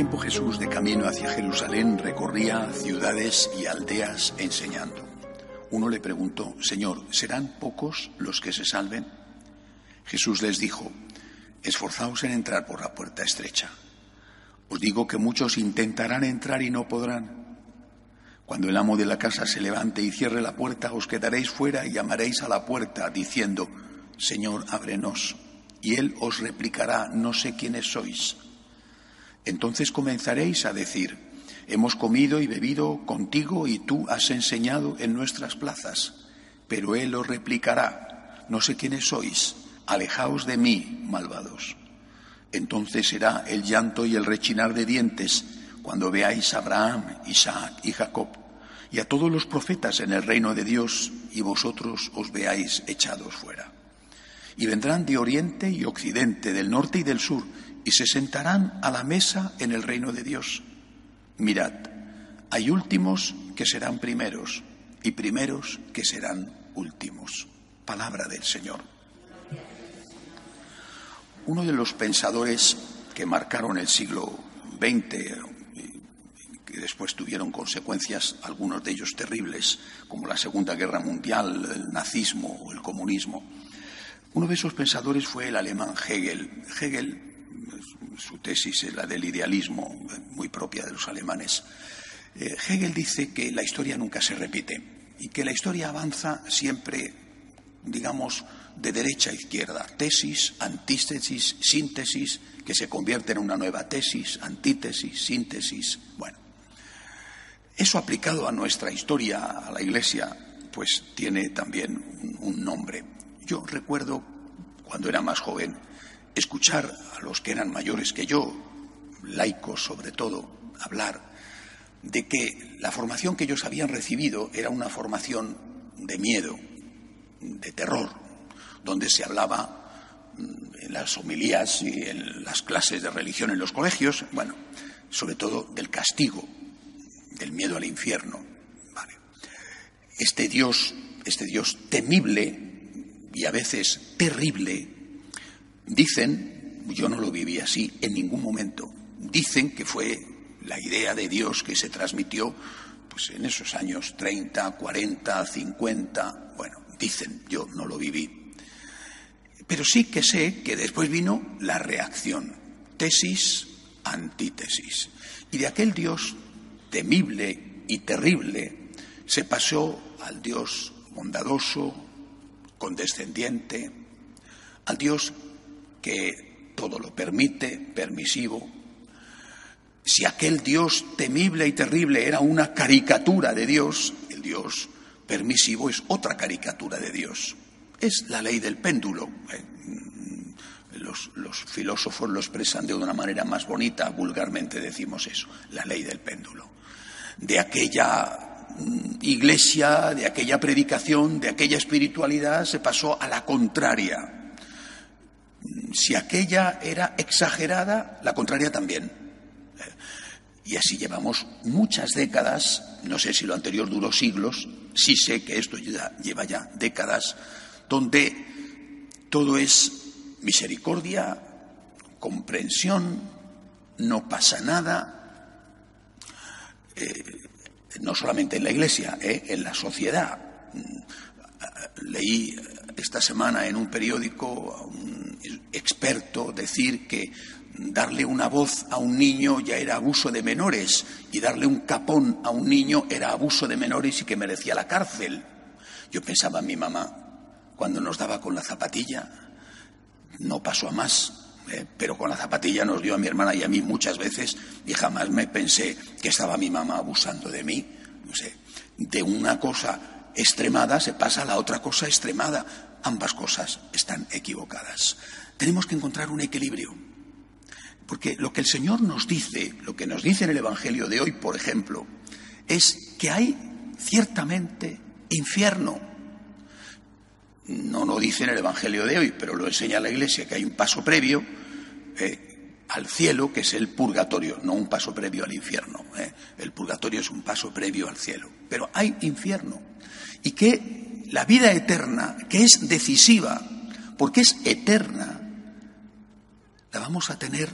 Tiempo Jesús, de camino hacia Jerusalén, recorría ciudades y aldeas enseñando. Uno le preguntó, Señor, ¿serán pocos los que se salven? Jesús les dijo, esforzaos en entrar por la puerta estrecha. Os digo que muchos intentarán entrar y no podrán. Cuando el amo de la casa se levante y cierre la puerta, os quedaréis fuera y llamaréis a la puerta diciendo, Señor, ábrenos. Y él os replicará, no sé quiénes sois. Entonces comenzaréis a decir, hemos comido y bebido contigo y tú has enseñado en nuestras plazas. Pero él os replicará, no sé quiénes sois, alejaos de mí, malvados. Entonces será el llanto y el rechinar de dientes cuando veáis a Abraham, Isaac y Jacob y a todos los profetas en el reino de Dios y vosotros os veáis echados fuera. Y vendrán de oriente y occidente, del norte y del sur, y se sentarán a la mesa en el reino de Dios. Mirad, hay últimos que serán primeros y primeros que serán últimos. Palabra del Señor. Uno de los pensadores que marcaron el siglo XX, que después tuvieron consecuencias, algunos de ellos terribles, como la Segunda Guerra Mundial, el nazismo o el comunismo, uno de esos pensadores fue el alemán Hegel. Hegel su tesis es la del idealismo, muy propia de los alemanes. Eh, Hegel dice que la historia nunca se repite y que la historia avanza siempre, digamos, de derecha a izquierda. Tesis, antítesis, síntesis, que se convierte en una nueva tesis, antítesis, síntesis. Bueno, eso aplicado a nuestra historia, a la Iglesia, pues tiene también un nombre. Yo recuerdo, cuando era más joven, escuchar a los que eran mayores que yo, laicos sobre todo, hablar de que la formación que ellos habían recibido era una formación de miedo, de terror, donde se hablaba mm, en las homilías y en las clases de religión en los colegios, bueno, sobre todo del castigo, del miedo al infierno. Este Dios, este Dios temible y a veces terrible, Dicen, yo no lo viví así en ningún momento, dicen que fue la idea de Dios que se transmitió pues en esos años 30, 40, 50, bueno, dicen, yo no lo viví. Pero sí que sé que después vino la reacción, tesis, antítesis. Y de aquel Dios temible y terrible se pasó al Dios bondadoso, condescendiente, al Dios que todo lo permite, permisivo. Si aquel Dios temible y terrible era una caricatura de Dios, el Dios permisivo es otra caricatura de Dios. Es la ley del péndulo. ¿eh? Los, los, filósofos lo expresan de una manera más bonita, vulgarmente decimos eso, la ley del péndulo. De aquella mm, iglesia, de aquella predicación, de aquella espiritualidad, se pasó a la contraria, si aquella era exagerada, la contraria también. Y así llevamos muchas décadas, no sé si lo anterior duró siglos, sí sé que esto lleva ya décadas, donde todo es misericordia, comprensión, no pasa nada, eh, no solamente en la Iglesia, eh, en la sociedad. Leí esta semana en un periódico a un experto decir que darle una voz a un niño ya era abuso de menores y darle un capón a un niño era abuso de menores y que merecía la cárcel. Yo pensaba en mi mamá cuando nos daba con la zapatilla, no pasó a más, ¿eh? pero con la zapatilla nos dio a mi hermana y a mí muchas veces y jamás me pensé que estaba mi mamá abusando de mí. no sé, de una cosa extremada se pasa a la otra cosa extremada. Ambas cosas están equivocadas. Tenemos que encontrar un equilibrio. Porque lo que el Señor nos dice, lo que nos dice en el Evangelio de hoy, por ejemplo, es que hay ciertamente infierno. No lo dice en el Evangelio de hoy, pero lo enseña la Iglesia, que hay un paso previo eh, al cielo, que es el purgatorio, no un paso previo al infierno. Eh. El purgatorio es un paso previo al cielo. Pero hay infierno. Y que la vida eterna, que es decisiva, porque es eterna, la vamos a tener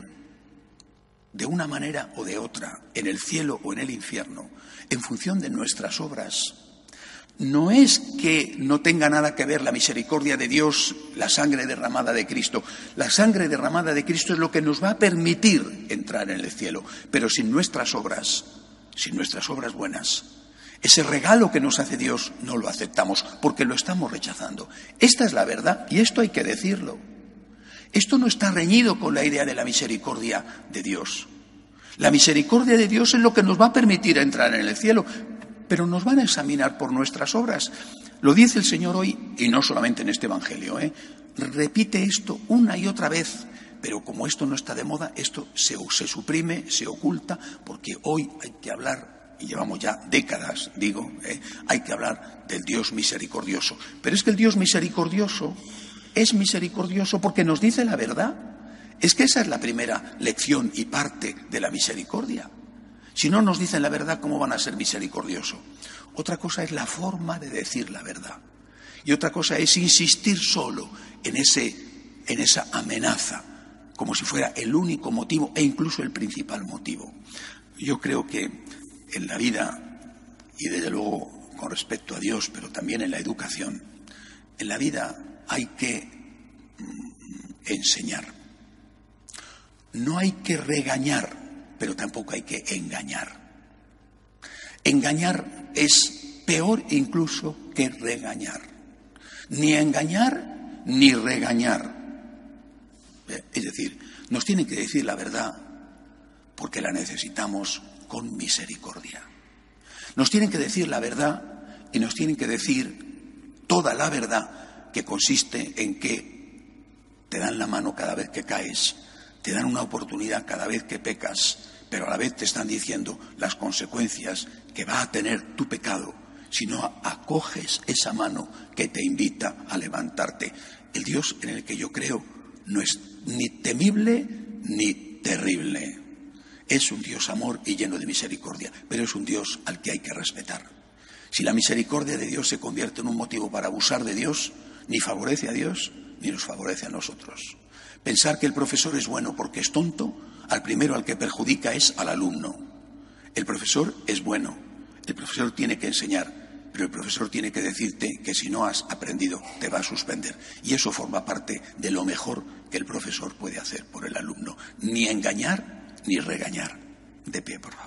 de una manera o de otra, en el cielo o en el infierno, en función de nuestras obras. No es que no tenga nada que ver la misericordia de Dios, la sangre derramada de Cristo. La sangre derramada de Cristo es lo que nos va a permitir entrar en el cielo, pero sin nuestras obras, sin nuestras obras buenas. Ese regalo que nos hace Dios no lo aceptamos porque lo estamos rechazando. Esta es la verdad y esto hay que decirlo. Esto no está reñido con la idea de la misericordia de Dios. La misericordia de Dios es lo que nos va a permitir entrar en el cielo, pero nos van a examinar por nuestras obras. Lo dice el Señor hoy, y no solamente en este Evangelio, ¿eh? repite esto una y otra vez, pero como esto no está de moda, esto se, se suprime, se oculta, porque hoy hay que hablar, y llevamos ya décadas, digo, ¿eh? hay que hablar del Dios misericordioso. Pero es que el Dios misericordioso es misericordioso porque nos dice la verdad. Es que esa es la primera lección y parte de la misericordia. Si no nos dicen la verdad, ¿cómo van a ser misericordiosos? Otra cosa es la forma de decir la verdad. Y otra cosa es insistir solo en, ese, en esa amenaza, como si fuera el único motivo e incluso el principal motivo. Yo creo que en la vida, y desde luego con respecto a Dios, pero también en la educación, en la vida hay que mm, enseñar. No hay que regañar, pero tampoco hay que engañar. Engañar es peor incluso que regañar. Ni engañar ni regañar. Es decir, nos tienen que decir la verdad porque la necesitamos con misericordia. Nos tienen que decir la verdad y nos tienen que decir toda la verdad que consiste en que te dan la mano cada vez que caes, te dan una oportunidad cada vez que pecas, pero a la vez te están diciendo las consecuencias que va a tener tu pecado si no acoges esa mano que te invita a levantarte. El Dios en el que yo creo no es ni temible ni terrible. Es un Dios amor y lleno de misericordia, pero es un Dios al que hay que respetar. Si la misericordia de Dios se convierte en un motivo para abusar de Dios, ni favorece a Dios ni nos favorece a nosotros. Pensar que el profesor es bueno porque es tonto, al primero al que perjudica es al alumno. El profesor es bueno, el profesor tiene que enseñar, pero el profesor tiene que decirte que si no has aprendido te va a suspender. Y eso forma parte de lo mejor que el profesor puede hacer por el alumno. Ni engañar ni regañar. De pie, por.